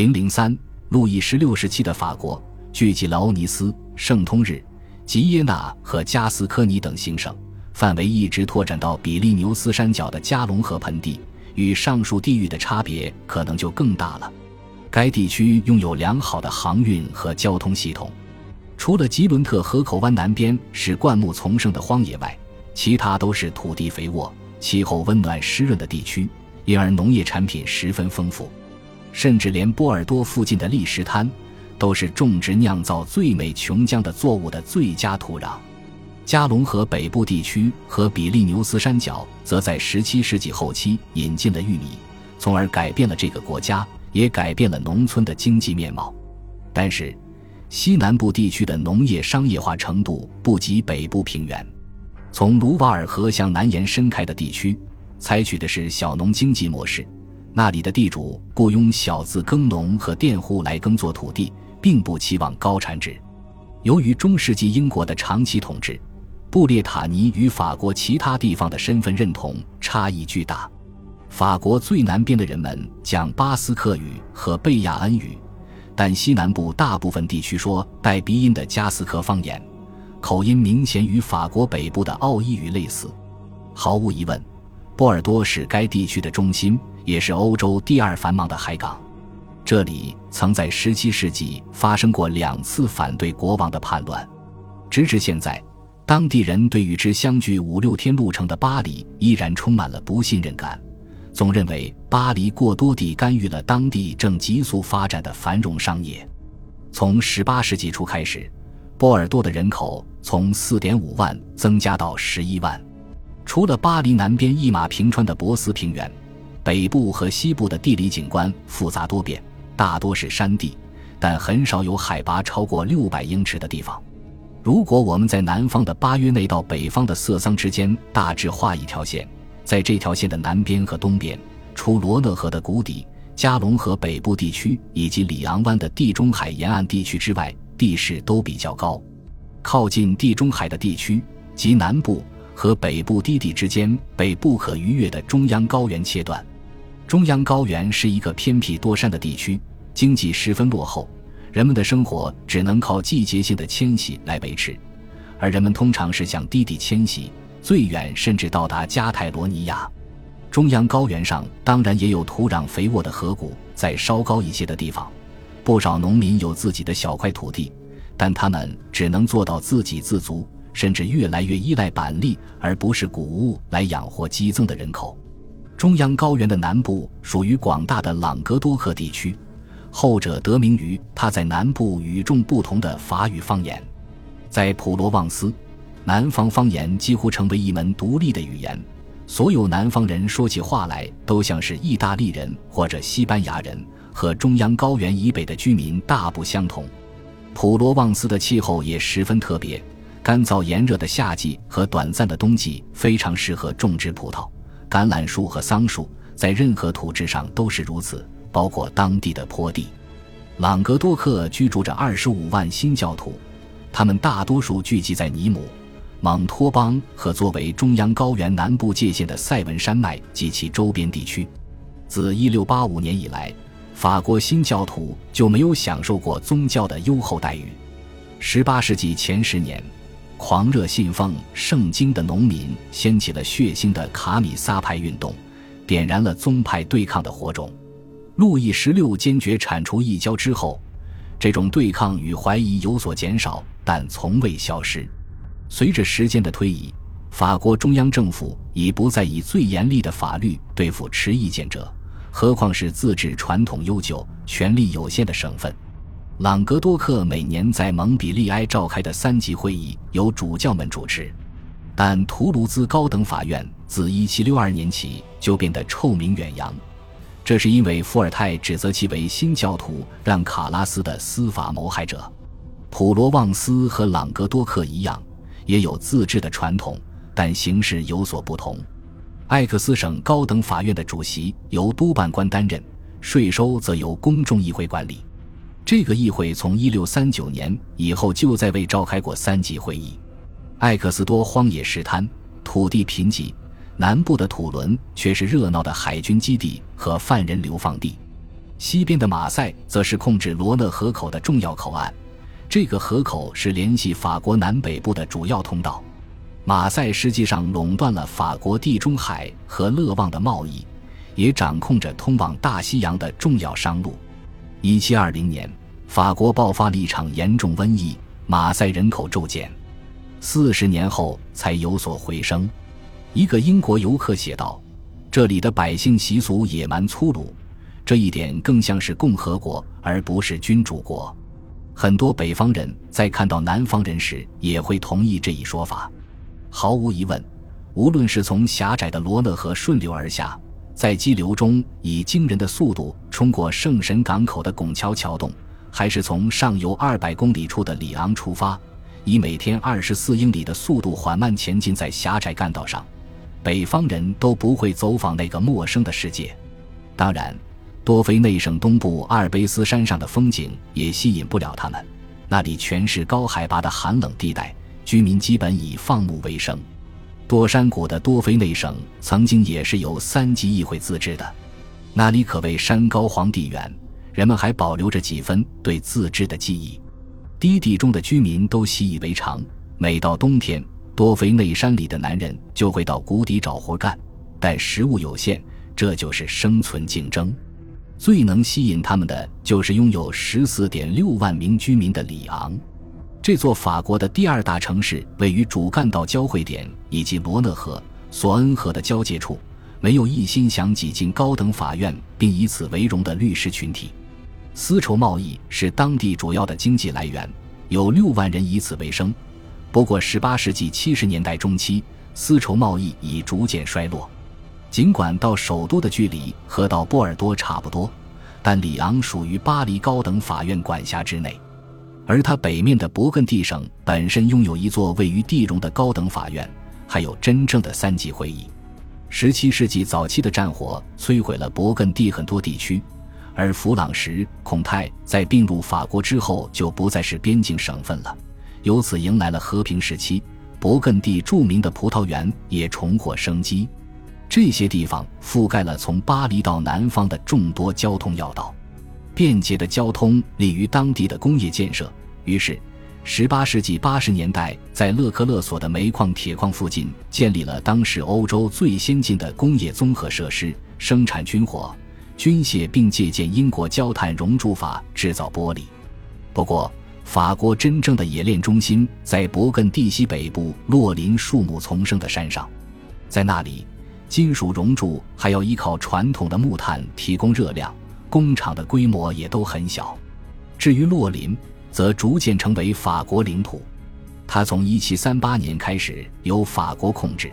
零零三，路易十六时期的法国聚集了欧尼斯、圣通日、吉耶纳和加斯科尼等行省，范围一直拓展到比利牛斯山脚的加隆河盆地。与上述地域的差别可能就更大了。该地区拥有良好的航运和交通系统，除了吉伦特河口湾南边是灌木丛生的荒野外，其他都是土地肥沃、气候温暖湿润的地区，因而农业产品十分丰富。甚至连波尔多附近的砾石滩，都是种植酿造最美琼浆的作物的最佳土壤。加隆河北部地区和比利牛斯山脚，则在17世纪后期引进了玉米，从而改变了这个国家，也改变了农村的经济面貌。但是，西南部地区的农业商业化程度不及北部平原。从卢瓦尔河向南延伸开的地区，采取的是小农经济模式。那里的地主雇佣小字耕农和佃户来耕作土地，并不期望高产值。由于中世纪英国的长期统治，布列塔尼与法国其他地方的身份认同差异巨大。法国最南边的人们讲巴斯克语和贝亚恩语，但西南部大部分地区说带鼻音的加斯科方言，口音明显与法国北部的奥伊语类似。毫无疑问，波尔多是该地区的中心。也是欧洲第二繁忙的海港，这里曾在17世纪发生过两次反对国王的叛乱。直至现在，当地人对与之相距五六天路程的巴黎依然充满了不信任感，总认为巴黎过多地干预了当地正急速发展的繁荣商业。从18世纪初开始，波尔多的人口从4.5万增加到11万。除了巴黎南边一马平川的博斯平原。北部和西部的地理景观复杂多变，大多是山地，但很少有海拔超过六百英尺的地方。如果我们在南方的巴约内到北方的色桑之间大致画一条线，在这条线的南边和东边，除罗讷河的谷底、加隆河北部地区以及里昂湾的地中海沿岸地区之外，地势都比较高。靠近地中海的地区及南部和北部低地之间被不可逾越的中央高原切断。中央高原是一个偏僻多山的地区，经济十分落后，人们的生活只能靠季节性的迁徙来维持，而人们通常是向低地迁徙，最远甚至到达加泰罗尼亚。中央高原上当然也有土壤肥沃的河谷，在稍高一些的地方，不少农民有自己的小块土地，但他们只能做到自给自足，甚至越来越依赖板栗而不是谷物来养活激增的人口。中央高原的南部属于广大的朗格多克地区，后者得名于它在南部与众不同的法语方言。在普罗旺斯，南方方言几乎成为一门独立的语言，所有南方人说起话来都像是意大利人或者西班牙人，和中央高原以北的居民大不相同。普罗旺斯的气候也十分特别，干燥炎热的夏季和短暂的冬季非常适合种植葡萄。橄榄树和桑树在任何土质上都是如此，包括当地的坡地。朗格多克居住着二十五万新教徒，他们大多数聚集在尼姆、蒙托邦和作为中央高原南部界限的塞文山脉及其周边地区。自一六八五年以来，法国新教徒就没有享受过宗教的优厚待遇。十八世纪前十年。狂热信奉圣经的农民掀起了血腥的卡米萨派运动，点燃了宗派对抗的火种。路易十六坚决铲除异教之后，这种对抗与怀疑有所减少，但从未消失。随着时间的推移，法国中央政府已不再以最严厉的法律对付持意见者，何况是自治传统悠久、权力有限的省份。朗格多克每年在蒙彼利埃召开的三级会议由主教们主持，但图卢兹高等法院自1762年起就变得臭名远扬，这是因为伏尔泰指责其为新教徒让卡拉斯的司法谋害者。普罗旺斯和朗格多克一样，也有自治的传统，但形式有所不同。艾克斯省高等法院的主席由督办官担任，税收则由公众议会管理。这个议会从1639年以后就再未召开过三级会议。艾克斯多荒野石滩，土地贫瘠；南部的土伦却是热闹的海军基地和犯人流放地。西边的马赛则是控制罗讷河口的重要口岸，这个河口是联系法国南北部的主要通道。马赛实际上垄断了法国地中海和勒旺的贸易，也掌控着通往大西洋的重要商路。一七二零年，法国爆发了一场严重瘟疫，马赛人口骤减，四十年后才有所回升。一个英国游客写道：“这里的百姓习俗野蛮粗鲁，这一点更像是共和国而不是君主国。”很多北方人在看到南方人时，也会同意这一说法。毫无疑问，无论是从狭窄的罗讷河顺流而下，在激流中以惊人的速度冲过圣神港口的拱桥桥洞，还是从上游二百公里处的里昂出发，以每天二十四英里的速度缓慢前进在狭窄干道上，北方人都不会走访那个陌生的世界。当然，多菲内省东部阿尔卑斯山上的风景也吸引不了他们，那里全是高海拔的寒冷地带。居民基本以放牧为生。多山谷的多菲内省曾经也是由三级议会自治的，那里可谓山高皇帝远，人们还保留着几分对自治的记忆。低地中的居民都习以为常，每到冬天，多菲内山里的男人就会到谷底找活干，但食物有限，这就是生存竞争。最能吸引他们的就是拥有十四点六万名居民的里昂。这座法国的第二大城市位于主干道交汇点以及罗讷河、索恩河的交界处，没有一心想挤进高等法院并以此为荣的律师群体。丝绸贸易是当地主要的经济来源，有六万人以此为生。不过，18世纪70年代中期，丝绸贸易已逐渐衰落。尽管到首都的距离和到波尔多差不多，但里昂属于巴黎高等法院管辖之内。而它北面的勃艮第省本身拥有一座位于地荣的高等法院，还有真正的三级会议。十七世纪早期的战火摧毁了勃艮第很多地区，而弗朗什孔泰在并入法国之后就不再是边境省份了，由此迎来了和平时期。勃艮第著名的葡萄园也重获生机。这些地方覆盖了从巴黎到南方的众多交通要道，便捷的交通利于当地的工业建设。于是，18世纪80年代，在勒克勒索的煤矿铁矿附近建立了当时欧洲最先进的工业综合设施，生产军火、军械，并借鉴英国焦炭熔铸法制造玻璃。不过，法国真正的冶炼中心在勃艮第西北部洛林树木丛生的山上，在那里，金属熔铸还要依靠传统的木炭提供热量，工厂的规模也都很小。至于洛林，则逐渐成为法国领土，它从1738年开始由法国控制，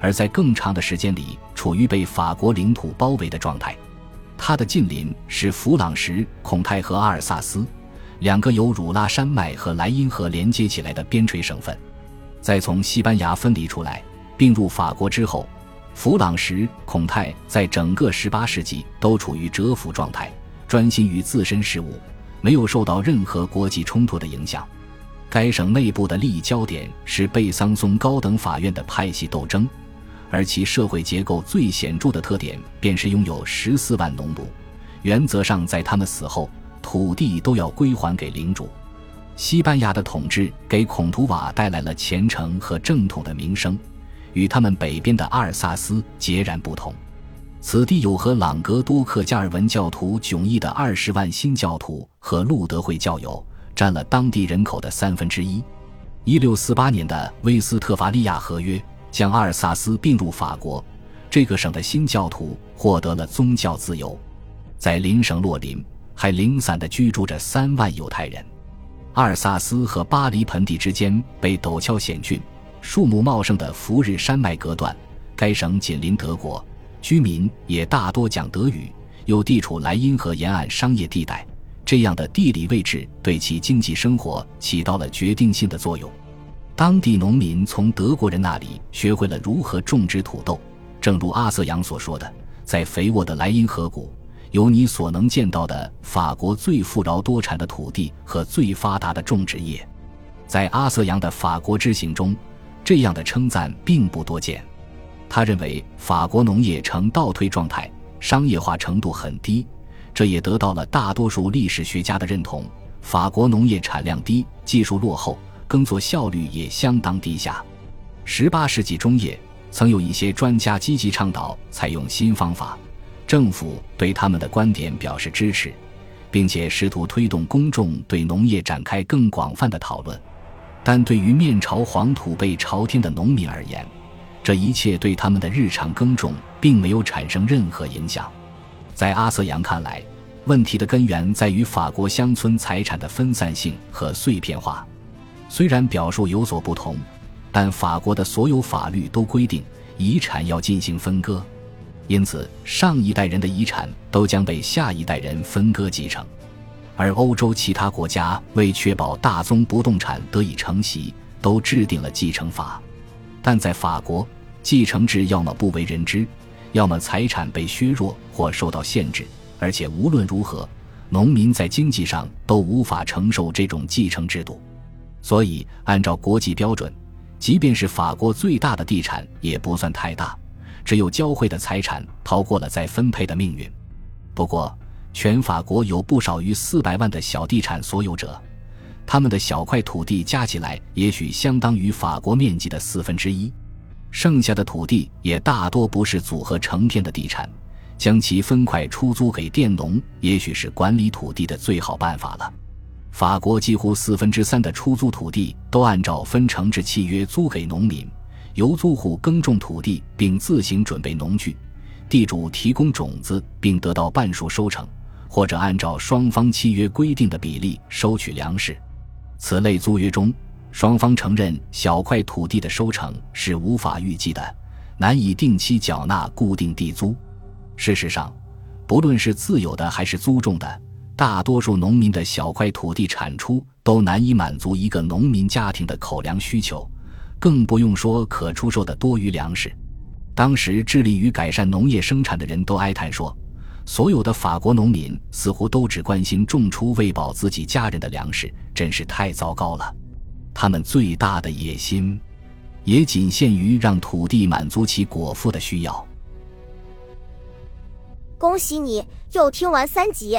而在更长的时间里处于被法国领土包围的状态。它的近邻是弗朗什孔泰和阿尔萨斯，两个由汝拉山脉和莱茵河连接起来的边陲省份。在从西班牙分离出来并入法国之后，弗朗什孔泰在整个18世纪都处于蛰伏状态，专心于自身事务。没有受到任何国际冲突的影响。该省内部的利益焦点是贝桑松高等法院的派系斗争，而其社会结构最显著的特点便是拥有十四万农奴。原则上，在他们死后，土地都要归还给领主。西班牙的统治给孔图瓦带来了虔诚和正统的名声，与他们北边的阿尔萨斯截然不同。此地有和朗格多克加尔文教徒迥异的二十万新教徒和路德会教友，占了当地人口的三分之一。一六四八年的威斯特伐利亚合约将阿尔萨斯并入法国，这个省的新教徒获得了宗教自由。在邻省洛林，还零散地居住着三万犹太人。阿尔萨斯和巴黎盆地之间被陡峭险峻、树木茂盛的福日山脉隔断，该省紧邻德国。居民也大多讲德语，又地处莱茵河沿岸商业地带，这样的地理位置对其经济生活起到了决定性的作用。当地农民从德国人那里学会了如何种植土豆，正如阿瑟扬所说的，在肥沃的莱茵河谷，有你所能见到的法国最富饶多产的土地和最发达的种植业。在阿瑟扬的法国之行中，这样的称赞并不多见。他认为法国农业呈倒退状态，商业化程度很低，这也得到了大多数历史学家的认同。法国农业产量低，技术落后，耕作效率也相当低下。十八世纪中叶，曾有一些专家积极倡导采用新方法，政府对他们的观点表示支持，并且试图推动公众对农业展开更广泛的讨论。但对于面朝黄土背朝天的农民而言，这一切对他们的日常耕种并没有产生任何影响。在阿瑟扬看来，问题的根源在于法国乡村财产的分散性和碎片化。虽然表述有所不同，但法国的所有法律都规定遗产要进行分割，因此上一代人的遗产都将被下一代人分割继承。而欧洲其他国家为确保大宗不动产得以承袭，都制定了继承法，但在法国，继承制要么不为人知，要么财产被削弱或受到限制，而且无论如何，农民在经济上都无法承受这种继承制度。所以，按照国际标准，即便是法国最大的地产也不算太大，只有教会的财产逃过了再分配的命运。不过，全法国有不少于四百万的小地产所有者，他们的小块土地加起来也许相当于法国面积的四分之一。剩下的土地也大多不是组合成片的地产，将其分块出租给佃农，也许是管理土地的最好办法了。法国几乎四分之三的出租土地都按照分成制契约租给农民，由租户耕种土地并自行准备农具，地主提供种子并得到半数收成。或者按照双方契约规定的比例收取粮食，此类租约中，双方承认小块土地的收成是无法预计的，难以定期缴纳固定地租。事实上，不论是自有的还是租种的，大多数农民的小块土地产出都难以满足一个农民家庭的口粮需求，更不用说可出售的多余粮食。当时致力于改善农业生产的人都哀叹说。所有的法国农民似乎都只关心种出喂饱自己家人的粮食，真是太糟糕了。他们最大的野心，也仅限于让土地满足其果腹的需要。恭喜你又听完三集，